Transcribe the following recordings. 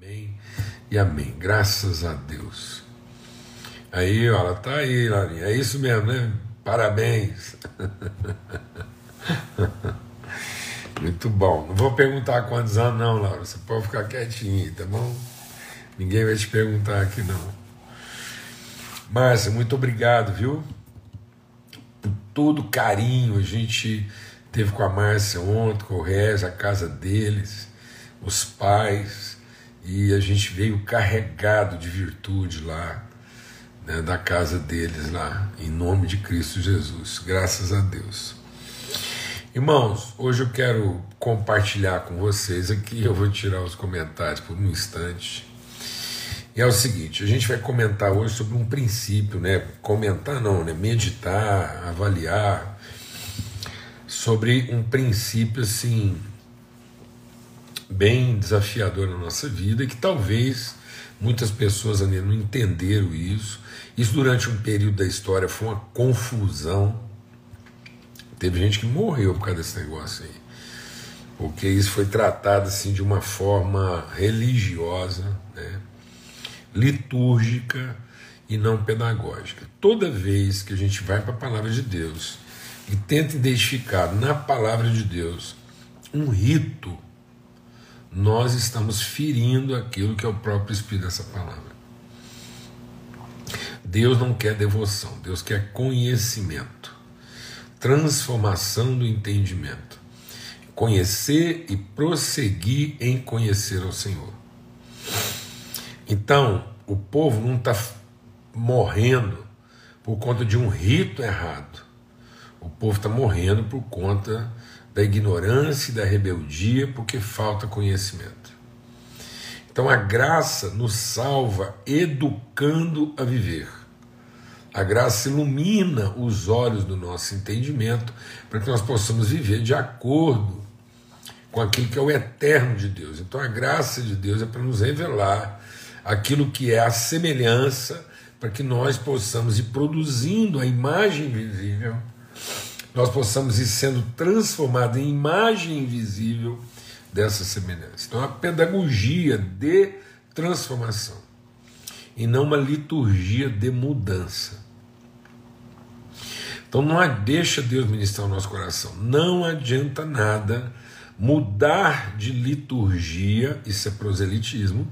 Amém e amém. Graças a Deus. Aí, ela tá aí, Larinha. É isso mesmo, né? Parabéns. Muito bom. Não vou perguntar quantos anos, não, Laura. Você pode ficar quietinho, tá bom? Ninguém vai te perguntar aqui, não. Márcia, muito obrigado, viu? Por todo carinho. A gente teve com a Márcia ontem, com o Rez, a casa deles, os pais, e a gente veio carregado de virtude lá né, da casa deles lá, em nome de Cristo Jesus. Graças a Deus. Irmãos, hoje eu quero compartilhar com vocês aqui, eu vou tirar os comentários por um instante. E é o seguinte, a gente vai comentar hoje sobre um princípio, né? Comentar não, né? Meditar, avaliar sobre um princípio assim bem desafiador na nossa vida e que talvez muitas pessoas ainda não entenderam isso isso durante um período da história foi uma confusão. Teve gente que morreu por causa desse negócio aí. Porque isso foi tratado assim de uma forma religiosa, né? litúrgica e não pedagógica. Toda vez que a gente vai para a palavra de Deus e tenta identificar na palavra de Deus um rito, nós estamos ferindo aquilo que é o próprio espírito dessa palavra. Deus não quer devoção, Deus quer conhecimento, transformação do entendimento, conhecer e prosseguir em conhecer ao Senhor. Então, o povo não está morrendo por conta de um rito errado. O povo está morrendo por conta da ignorância e da rebeldia, porque falta conhecimento. Então a graça nos salva educando a viver. A graça ilumina os olhos do nosso entendimento para que nós possamos viver de acordo com aquilo que é o eterno de Deus. Então a graça de Deus é para nos revelar aquilo que é a semelhança para que nós possamos ir produzindo a imagem visível, nós possamos ir sendo transformados em imagem invisível dessa semelhança. Então a pedagogia de transformação e não uma liturgia de mudança. Então não deixa Deus ministrar o nosso coração. Não adianta nada mudar de liturgia, isso é proselitismo.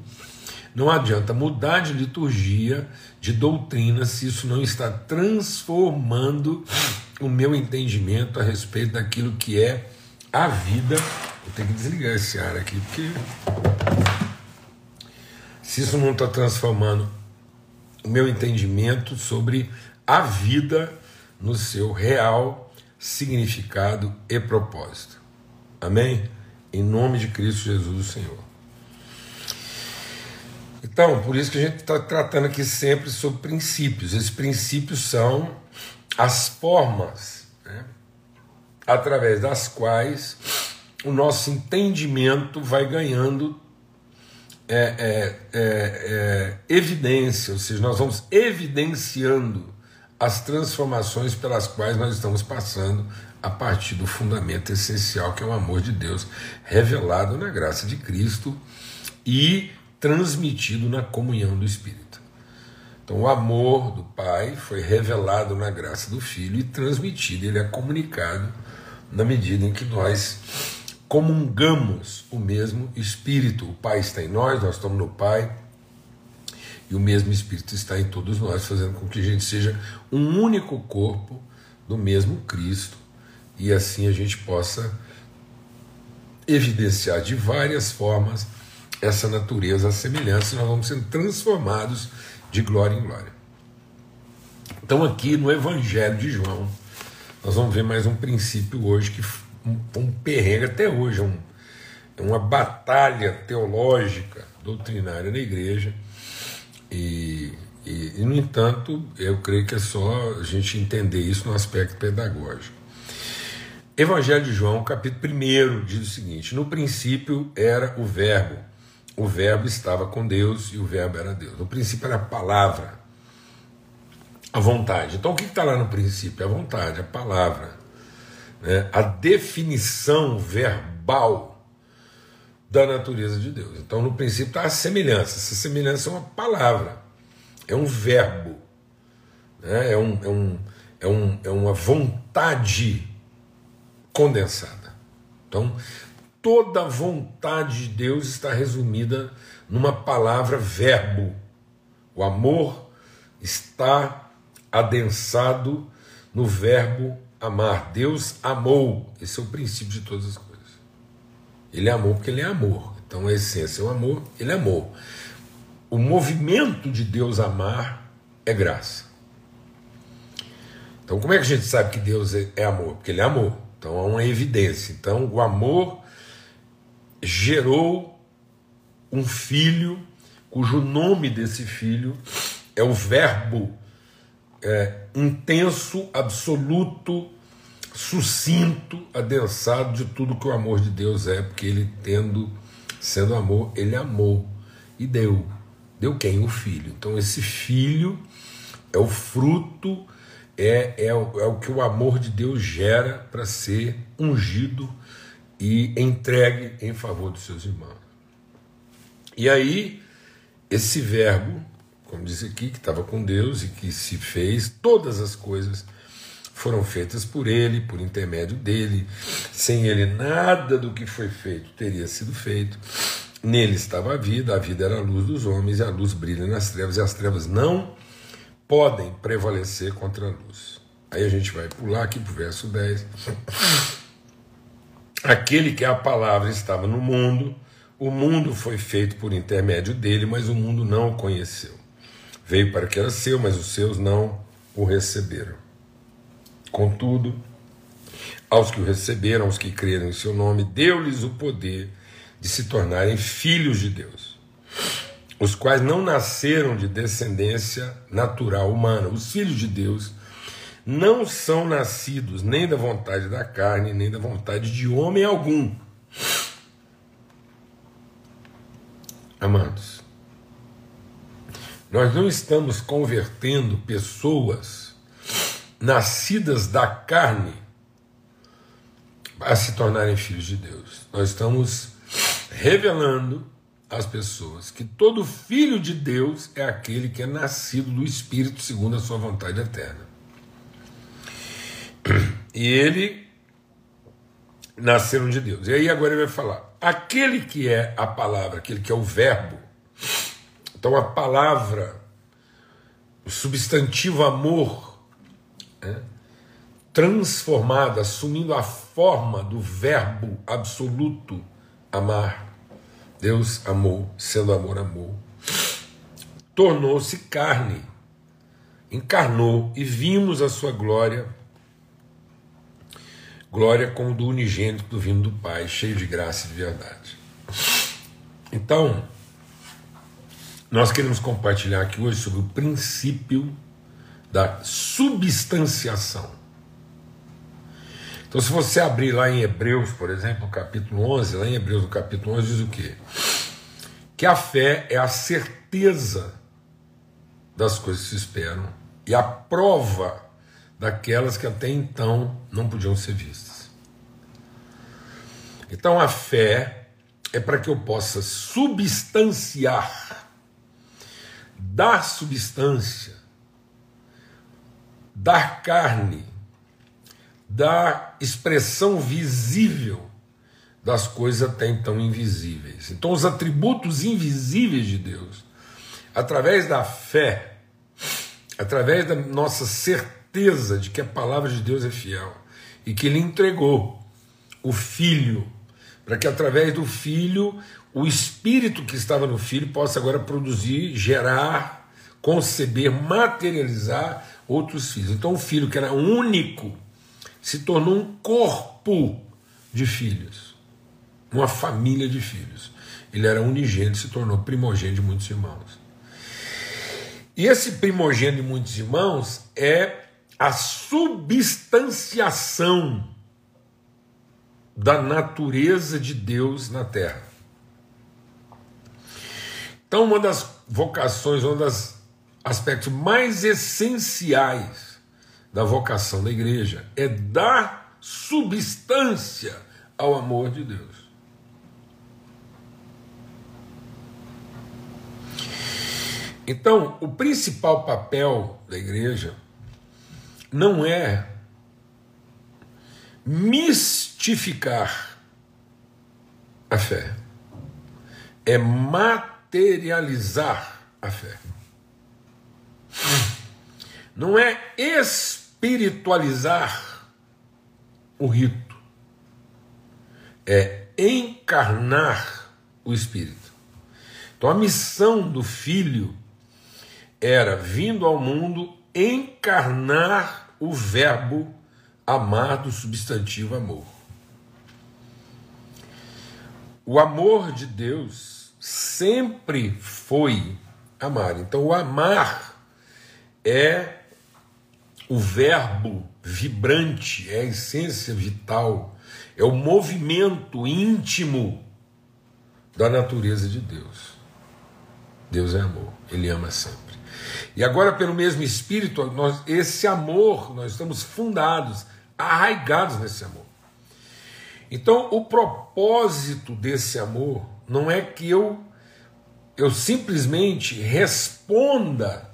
Não adianta mudar de liturgia, de doutrina, se isso não está transformando o meu entendimento a respeito daquilo que é a vida. Vou ter que desligar esse ar aqui, porque se isso não está transformando o meu entendimento sobre a vida no seu real significado e propósito. Amém? Em nome de Cristo Jesus, o Senhor. Então, por isso que a gente está tratando aqui sempre sobre princípios. Esses princípios são as formas né, através das quais o nosso entendimento vai ganhando é, é, é, é evidência, ou seja, nós vamos evidenciando as transformações pelas quais nós estamos passando a partir do fundamento essencial que é o amor de Deus revelado na graça de Cristo e transmitido na comunhão do Espírito. Então, o amor do Pai foi revelado na graça do Filho e transmitido, ele é comunicado na medida em que nós comungamos o mesmo Espírito. O Pai está em nós, nós estamos no Pai e o mesmo Espírito está em todos nós, fazendo com que a gente seja um único corpo do mesmo Cristo e assim a gente possa evidenciar de várias formas essa natureza, a semelhança, nós vamos sendo transformados de glória em glória. Então, aqui no Evangelho de João, nós vamos ver mais um princípio hoje que um, um perrengue até hoje, um, é uma batalha teológica, doutrinária na igreja e, e, e, no entanto, eu creio que é só a gente entender isso no aspecto pedagógico. Evangelho de João, capítulo 1, diz o seguinte: No princípio era o Verbo, o Verbo estava com Deus e o Verbo era Deus. No princípio era a palavra, a vontade. Então o que está lá no princípio? A vontade, a palavra. Né? A definição verbal da natureza de Deus. Então, no princípio está a semelhança. Essa semelhança é uma palavra, é um verbo, né? é, um, é, um, é, um, é uma vontade condensada. Então, toda a vontade de Deus está resumida numa palavra verbo. O amor está adensado no verbo amar. Deus amou. Esse é o princípio de todas as coisas. Ele amou porque ele é amor. Então a essência é o amor, ele amou. O movimento de Deus amar é graça. Então, como é que a gente sabe que Deus é, é amor? Porque ele é amor. Então há uma evidência. Então, o amor gerou um filho, cujo nome desse filho é o Verbo é, intenso, absoluto, sucinto, adensado de tudo que o amor de Deus é, porque ele tendo, sendo amor, ele amou e deu. Deu quem? O filho. Então esse filho é o fruto, é, é, é o que o amor de Deus gera para ser ungido e entregue em favor dos seus irmãos. E aí, esse verbo, como diz aqui, que estava com Deus e que se fez todas as coisas foram feitas por ele, por intermédio dele. Sem ele, nada do que foi feito teria sido feito. Nele estava a vida, a vida era a luz dos homens, e a luz brilha nas trevas, e as trevas não podem prevalecer contra a luz. Aí a gente vai pular aqui para o verso 10. Aquele que é a palavra estava no mundo, o mundo foi feito por intermédio dele, mas o mundo não o conheceu. Veio para que era seu, mas os seus não o receberam. Contudo, aos que o receberam, aos que creram em seu nome, deu-lhes o poder de se tornarem filhos de Deus, os quais não nasceram de descendência natural humana. Os filhos de Deus não são nascidos nem da vontade da carne, nem da vontade de homem algum. Amados, nós não estamos convertendo pessoas nascidas da carne a se tornarem filhos de Deus. Nós estamos revelando às pessoas que todo filho de Deus é aquele que é nascido do Espírito segundo a sua vontade eterna. E ele nasceram de Deus. E aí agora ele vai falar: aquele que é a palavra, aquele que é o verbo. Então a palavra, o substantivo amor né, transformada, assumindo a forma do Verbo absoluto amar. Deus amou, sendo amor, amou. Tornou-se carne, encarnou e vimos a sua glória, glória como do unigênito do vindo do Pai, cheio de graça e de verdade. Então, nós queremos compartilhar aqui hoje sobre o princípio da substanciação. Então, se você abrir lá em Hebreus, por exemplo, capítulo 11, lá em Hebreus, no capítulo 11, diz o quê? Que a fé é a certeza das coisas que se esperam e a prova daquelas que até então não podiam ser vistas. Então, a fé é para que eu possa substanciar, dar substância dar carne, dar expressão visível das coisas até então invisíveis. Então, os atributos invisíveis de Deus, através da fé, através da nossa certeza de que a palavra de Deus é fiel e que Ele entregou o Filho, para que através do Filho o Espírito que estava no Filho possa agora produzir, gerar, conceber, materializar outros filhos. Então o filho que era único se tornou um corpo de filhos, uma família de filhos. Ele era unigênito, se tornou primogênito de muitos irmãos. E esse primogênito de muitos irmãos é a substanciação da natureza de Deus na Terra. Então, uma das vocações, um dos aspectos mais essenciais da vocação da igreja é dar substância ao amor de Deus. Então, o principal papel da igreja não é mistificar a fé, é materializar a fé. Não é espiritualizar o rito, é encarnar o Espírito. Então a missão do Filho era, vindo ao mundo, encarnar o verbo amar do substantivo amor. O amor de Deus sempre foi amar. Então, o amar é o verbo vibrante, é a essência vital, é o movimento íntimo da natureza de Deus. Deus é amor, Ele ama sempre. E agora, pelo mesmo Espírito, nós, esse amor, nós estamos fundados arraigados nesse amor. Então, o propósito desse amor não é que eu eu simplesmente responda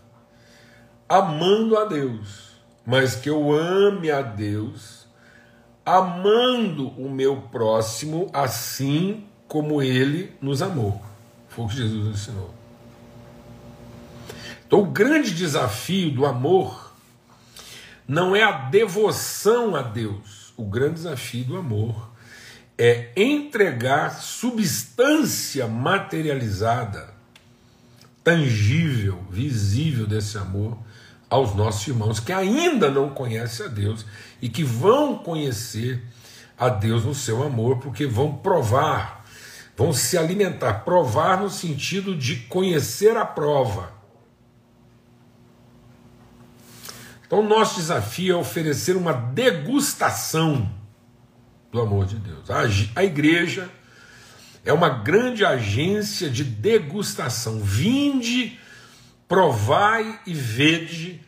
amando a Deus, mas que eu ame a Deus amando o meu próximo assim como ele nos amou. Foi o que Jesus ensinou. Então, o grande desafio do amor não é a devoção a Deus. O grande desafio do amor é entregar substância materializada, tangível, visível desse amor aos nossos irmãos que ainda não conhecem a Deus e que vão conhecer a Deus no seu amor, porque vão provar, vão se alimentar. Provar no sentido de conhecer a prova Então, nosso desafio é oferecer uma degustação do amor de Deus. A, igreja é uma grande agência de degustação. Vinde, provai e vede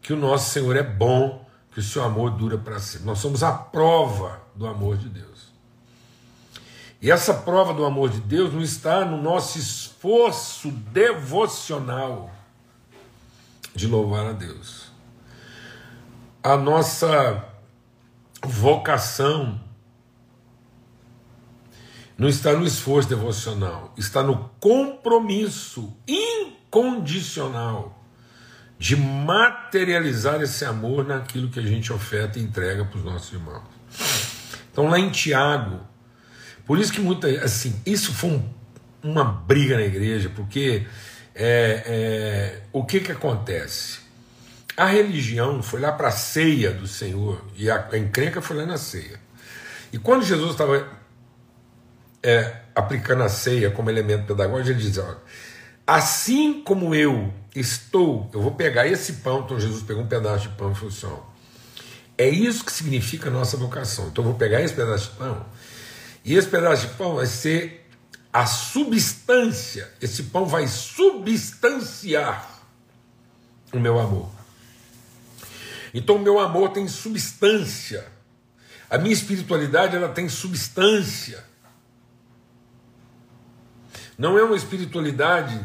que o nosso Senhor é bom, que o seu amor dura para sempre. Nós somos a prova do amor de Deus. E essa prova do amor de Deus não está no nosso esforço devocional de louvar a Deus a nossa vocação não está no esforço devocional, está no compromisso incondicional de materializar esse amor naquilo que a gente oferta e entrega para os nossos irmãos. Então, lá em Tiago, por isso que muita. Assim, isso foi um, uma briga na igreja, porque é, é, o que, que acontece? A religião foi lá para a ceia do Senhor e a, a encrenca foi lá na ceia. E quando Jesus estava é, aplicando a ceia como elemento pedagógico, ele diz: ó, assim como eu estou, eu vou pegar esse pão. Então Jesus pegou um pedaço de pão e falou assim: ó, é isso que significa a nossa vocação. Então eu vou pegar esse pedaço de pão e esse pedaço de pão vai ser a substância. Esse pão vai substanciar o meu amor. Então, o meu amor tem substância. A minha espiritualidade ela tem substância. Não é uma espiritualidade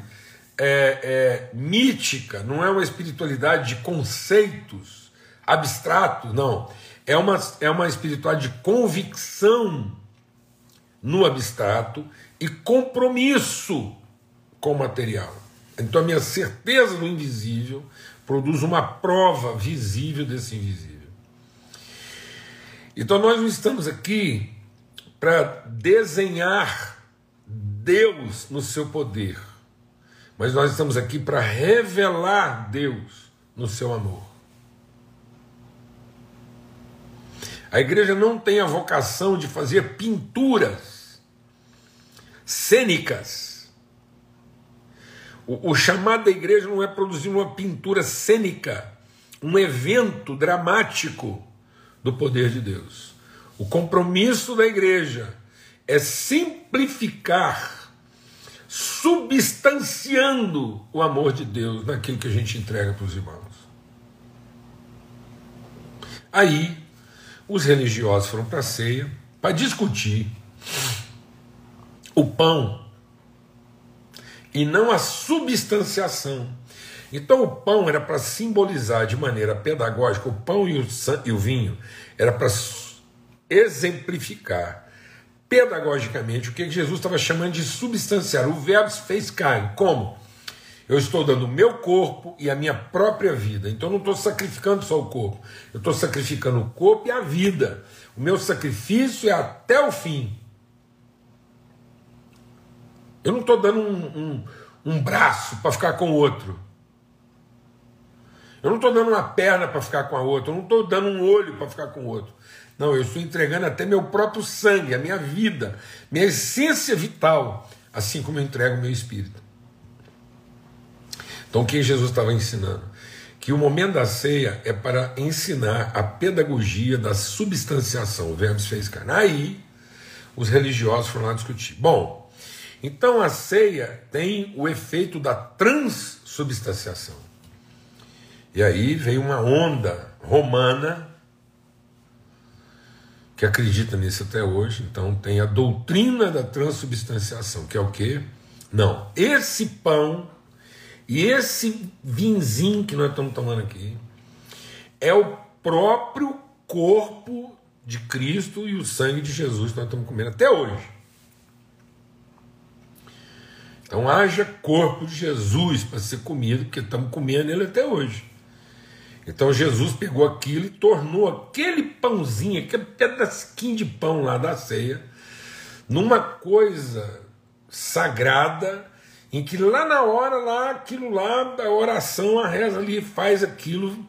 é, é, mítica, não é uma espiritualidade de conceitos abstratos, não. É uma, é uma espiritualidade de convicção no abstrato e compromisso com o material. Então, a minha certeza no invisível produz uma prova visível desse invisível. Então nós não estamos aqui para desenhar Deus no seu poder, mas nós estamos aqui para revelar Deus no seu amor. A igreja não tem a vocação de fazer pinturas cênicas o, o chamado da igreja não é produzir uma pintura cênica, um evento dramático do poder de Deus. O compromisso da igreja é simplificar, substanciando o amor de Deus naquilo que a gente entrega para os irmãos. Aí, os religiosos foram para a ceia para discutir o pão e não a substanciação. Então o pão era para simbolizar de maneira pedagógica, o pão e o, e o vinho era para exemplificar pedagogicamente o que Jesus estava chamando de substanciar. O verbo se fez carne. Como? Eu estou dando o meu corpo e a minha própria vida. Então eu não estou sacrificando só o corpo, eu estou sacrificando o corpo e a vida. O meu sacrifício é até o fim. Eu não estou dando um, um, um braço para ficar com o outro. Eu não estou dando uma perna para ficar com a outra. Eu não estou dando um olho para ficar com o outro. Não, eu estou entregando até meu próprio sangue, a minha vida, minha essência vital, assim como eu entrego o meu espírito. Então, o que Jesus estava ensinando? Que o momento da ceia é para ensinar a pedagogia da substanciação. O verbo se fez carne. Aí, os religiosos foram lá discutir. Bom, então a ceia tem o efeito da transubstanciação. E aí veio uma onda romana que acredita nisso até hoje. Então tem a doutrina da transubstanciação, que é o quê? Não, esse pão e esse vinzinho que nós estamos tomando aqui é o próprio corpo de Cristo e o sangue de Jesus que nós estamos comendo até hoje. Então haja corpo de Jesus para ser comido, porque estamos comendo ele até hoje. Então Jesus pegou aquilo e tornou aquele pãozinho, aquele pedacinho de pão lá da ceia, numa coisa sagrada em que lá na hora, lá, aquilo lá, a oração, a reza ali faz aquilo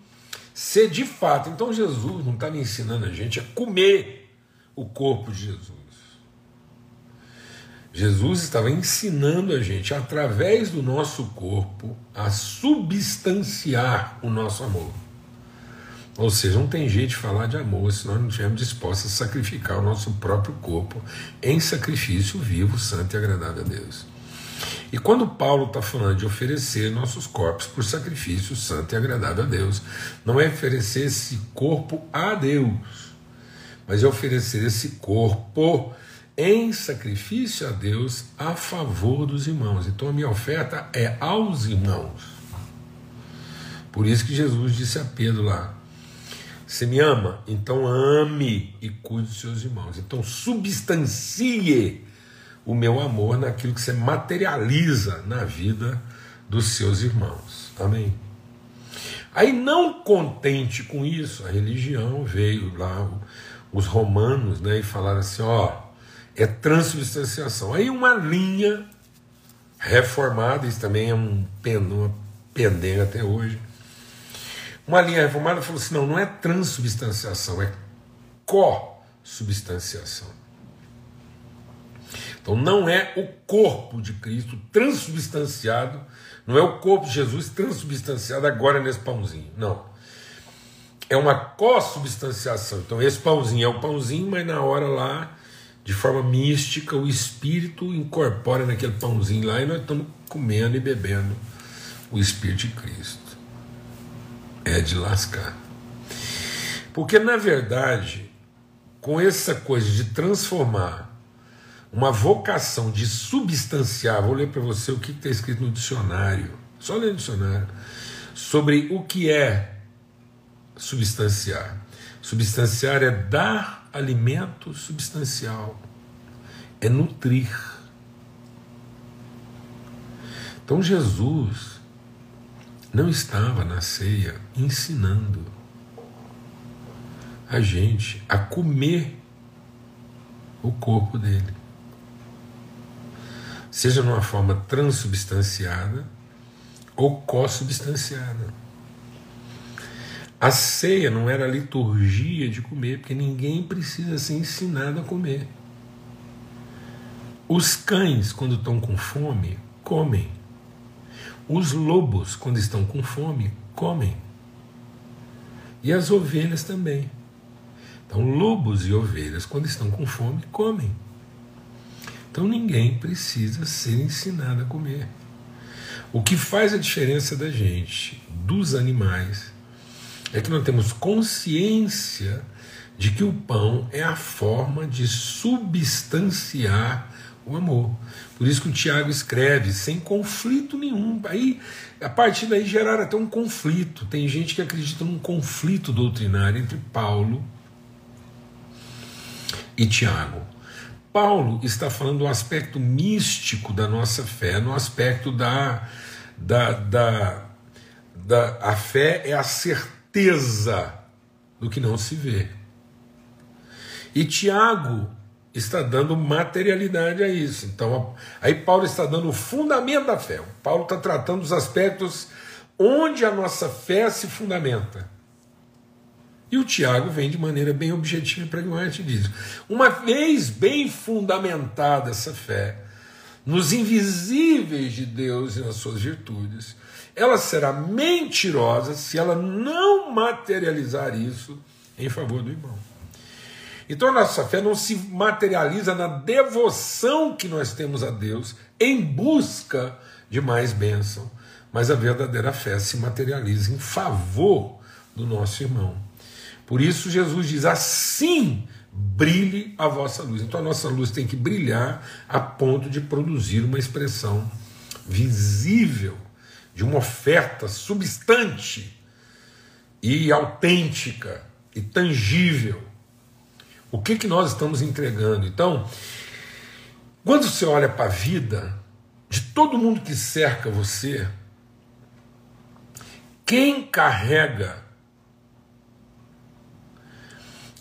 ser de fato. Então Jesus não estava ensinando a gente a comer o corpo de Jesus. Jesus estava ensinando a gente, através do nosso corpo, a substanciar o nosso amor. Ou seja, não tem jeito de falar de amor se nós não estivermos dispostos a sacrificar o nosso próprio corpo em sacrifício vivo, santo e agradável a Deus. E quando Paulo está falando de oferecer nossos corpos por sacrifício santo e agradável a Deus, não é oferecer esse corpo a Deus, mas é oferecer esse corpo em sacrifício a Deus a favor dos irmãos. Então a minha oferta é aos irmãos. Por isso que Jesus disse a Pedro lá: Você me ama? Então ame e cuide dos seus irmãos. Então substancie o meu amor naquilo que você materializa na vida dos seus irmãos. Amém? Aí, não contente com isso, a religião veio lá, os romanos, né, e falaram assim: ó, é transubstanciação. Aí, uma linha reformada, isso também é um uma pendenga até hoje. Uma linha reformada falou assim: não, não é transubstanciação, é co-substanciação. Então não é o corpo de Cristo transubstanciado, não é o corpo de Jesus transubstanciado agora nesse pãozinho. Não. É uma co-substanciação. Então esse pãozinho é o pãozinho, mas na hora lá, de forma mística, o Espírito incorpora naquele pãozinho lá e nós estamos comendo e bebendo o Espírito de Cristo. É de lascar. Porque na verdade, com essa coisa de transformar uma vocação de substanciar. Vou ler para você o que está escrito no dicionário, só ler no dicionário, sobre o que é substanciar. Substanciar é dar alimento substancial, é nutrir. Então Jesus não estava na ceia ensinando a gente a comer o corpo dele seja numa forma transubstanciada ou co-substanciada. A ceia não era liturgia de comer, porque ninguém precisa ser ensinado a comer. Os cães, quando estão com fome, comem. Os lobos, quando estão com fome, comem. E as ovelhas também. Então, lobos e ovelhas, quando estão com fome, comem. Então ninguém precisa ser ensinado a comer. O que faz a diferença da gente, dos animais, é que nós temos consciência de que o pão é a forma de substanciar O amor. Por isso que o Tiago escreve, sem conflito nenhum. Aí, a partir daí, geraram até um conflito. Tem gente que acredita num conflito doutrinário entre Paulo e Tiago. Paulo está falando do aspecto místico da nossa fé, no aspecto da, da, da, da. A fé é a certeza do que não se vê. E Tiago está dando materialidade a isso. Então, aí Paulo está dando o fundamento da fé. Paulo está tratando os aspectos onde a nossa fé se fundamenta. E o Tiago vem de maneira bem objetiva e pragmática diz: uma vez bem fundamentada essa fé, nos invisíveis de Deus e nas suas virtudes, ela será mentirosa se ela não materializar isso em favor do irmão. Então a nossa fé não se materializa na devoção que nós temos a Deus em busca de mais bênção, mas a verdadeira fé se materializa em favor do nosso irmão. Por isso Jesus diz: assim brilhe a vossa luz. Então a nossa luz tem que brilhar a ponto de produzir uma expressão visível de uma oferta substante e autêntica e tangível o que, que nós estamos entregando? Então, quando você olha para a vida de todo mundo que cerca você, quem carrega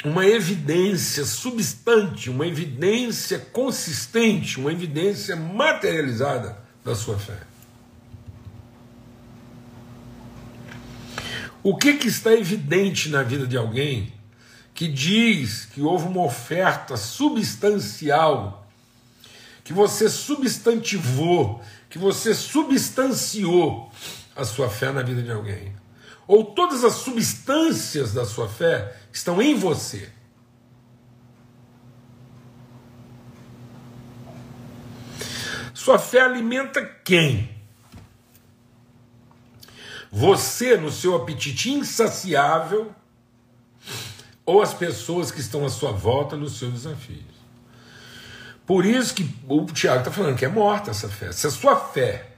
uma evidência substante, uma evidência consistente, uma evidência materializada da sua fé? O que, que está evidente na vida de alguém que diz que houve uma oferta substancial, que você substantivou, que você substanciou a sua fé na vida de alguém. Ou todas as substâncias da sua fé estão em você. Sua fé alimenta quem? Você, no seu apetite insaciável ou as pessoas que estão à sua volta nos seus desafios. Por isso que o Tiago está falando que é morta essa fé. Se a sua fé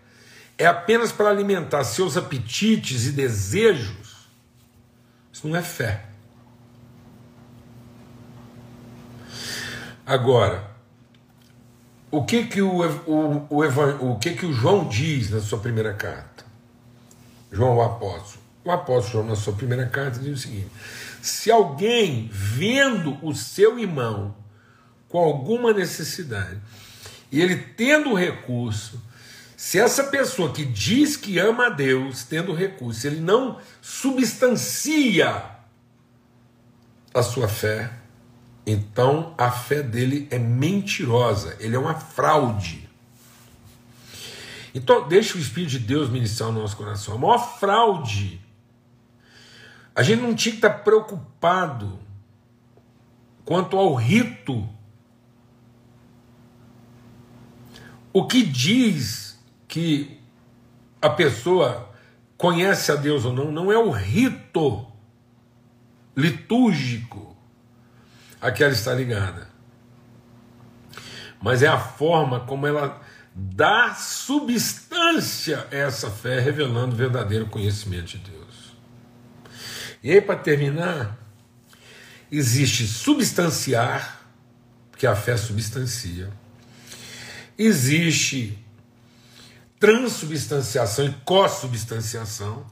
é apenas para alimentar seus apetites e desejos, isso não é fé. Agora, o que que o, o, o, o, que que o João diz na sua primeira carta? João o apóstolo. O apóstolo João, na sua primeira carta, diz o seguinte: se alguém vendo o seu irmão com alguma necessidade e ele tendo recurso, se essa pessoa que diz que ama a Deus, tendo recurso, ele não substancia a sua fé, então a fé dele é mentirosa, ele é uma fraude. Então, deixa o Espírito de Deus ministrar o nosso coração. A maior fraude a gente não tinha que estar preocupado quanto ao rito. O que diz que a pessoa conhece a Deus ou não, não é o rito litúrgico a que ela está ligada, mas é a forma como ela dá substância a essa fé, revelando o verdadeiro conhecimento de Deus. E aí, para terminar, existe substanciar, que a fé substancia, existe transubstanciação e co-substanciação,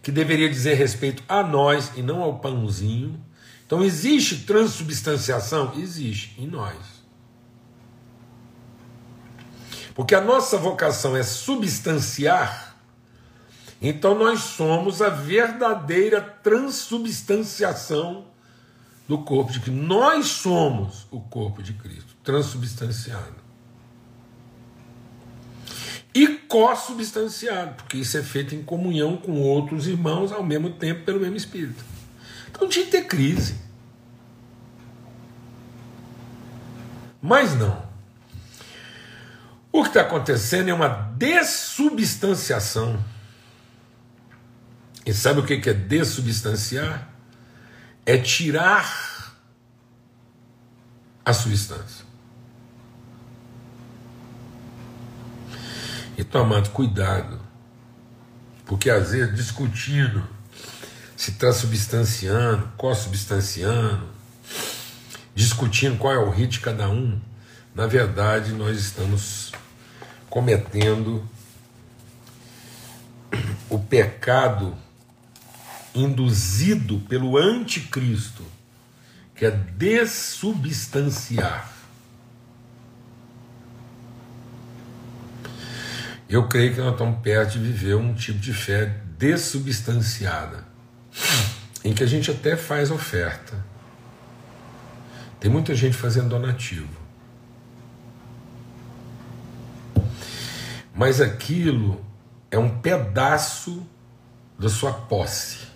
que deveria dizer respeito a nós e não ao pãozinho. Então, existe transubstanciação? Existe, em nós. Porque a nossa vocação é substanciar então nós somos a verdadeira transubstanciação do corpo de Cristo. Nós somos o corpo de Cristo, transubstanciado. E co-substanciado, porque isso é feito em comunhão com outros irmãos ao mesmo tempo pelo mesmo Espírito. Então tinha que ter crise. Mas não. O que está acontecendo é uma dessubstanciação e sabe o que é dessubstanciar? É tirar a substância. Então, amado, cuidado, porque às vezes discutindo, se transubstanciando, co-substanciando, discutindo qual é o ritmo de cada um, na verdade nós estamos cometendo o pecado induzido pelo anticristo, que é dessubstanciar. Eu creio que nós estamos perto de viver um tipo de fé dessubstanciada, em que a gente até faz oferta. Tem muita gente fazendo donativo. Mas aquilo é um pedaço da sua posse.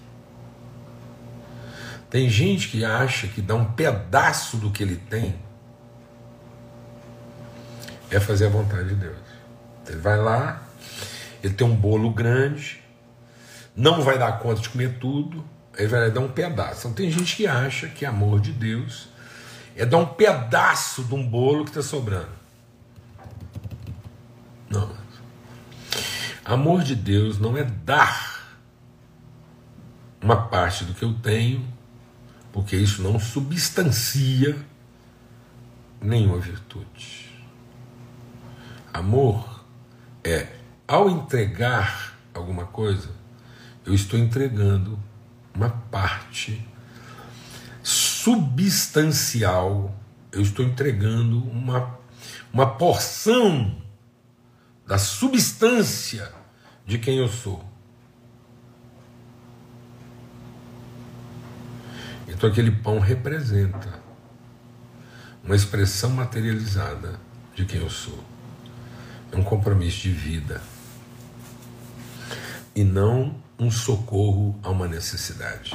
Tem gente que acha que dar um pedaço do que ele tem é fazer a vontade de Deus. Ele vai lá, ele tem um bolo grande, não vai dar conta de comer tudo, ele vai dar um pedaço. Então tem gente que acha que amor de Deus é dar um pedaço de um bolo que está sobrando. Não. Amor de Deus não é dar uma parte do que eu tenho, porque isso não substancia nenhuma virtude. Amor é, ao entregar alguma coisa, eu estou entregando uma parte substancial, eu estou entregando uma, uma porção da substância de quem eu sou. Então aquele pão representa uma expressão materializada de quem eu sou. É um compromisso de vida e não um socorro a uma necessidade.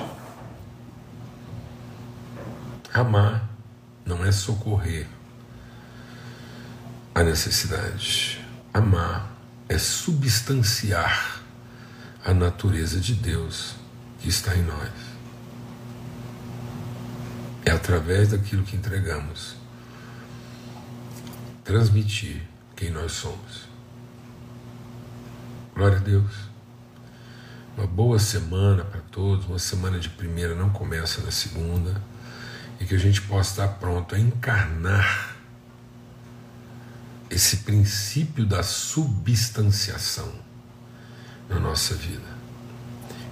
Amar não é socorrer a necessidade. Amar é substanciar a natureza de Deus que está em nós. É através daquilo que entregamos transmitir quem nós somos. Glória a Deus. Uma boa semana para todos. Uma semana de primeira não começa na segunda. E que a gente possa estar pronto a encarnar esse princípio da substanciação na nossa vida.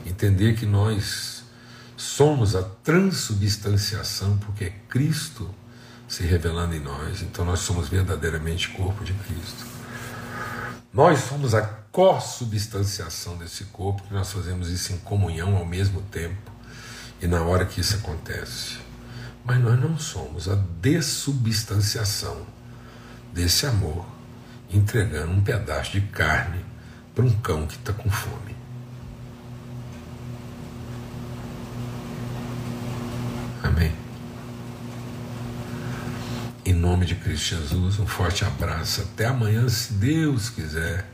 Entender que nós somos a transubstanciação porque é Cristo se revelando em nós, então nós somos verdadeiramente corpo de Cristo. Nós somos a co-substanciação desse corpo, que nós fazemos isso em comunhão ao mesmo tempo e na hora que isso acontece. Mas nós não somos a dessubstanciação desse amor, entregando um pedaço de carne para um cão que está com fome. Amém. Em nome de Cristo Jesus, um forte abraço. Até amanhã, se Deus quiser.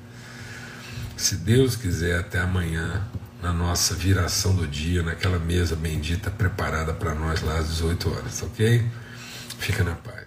Se Deus quiser, até amanhã, na nossa viração do dia, naquela mesa bendita preparada para nós lá às 18 horas, ok? Fica na paz.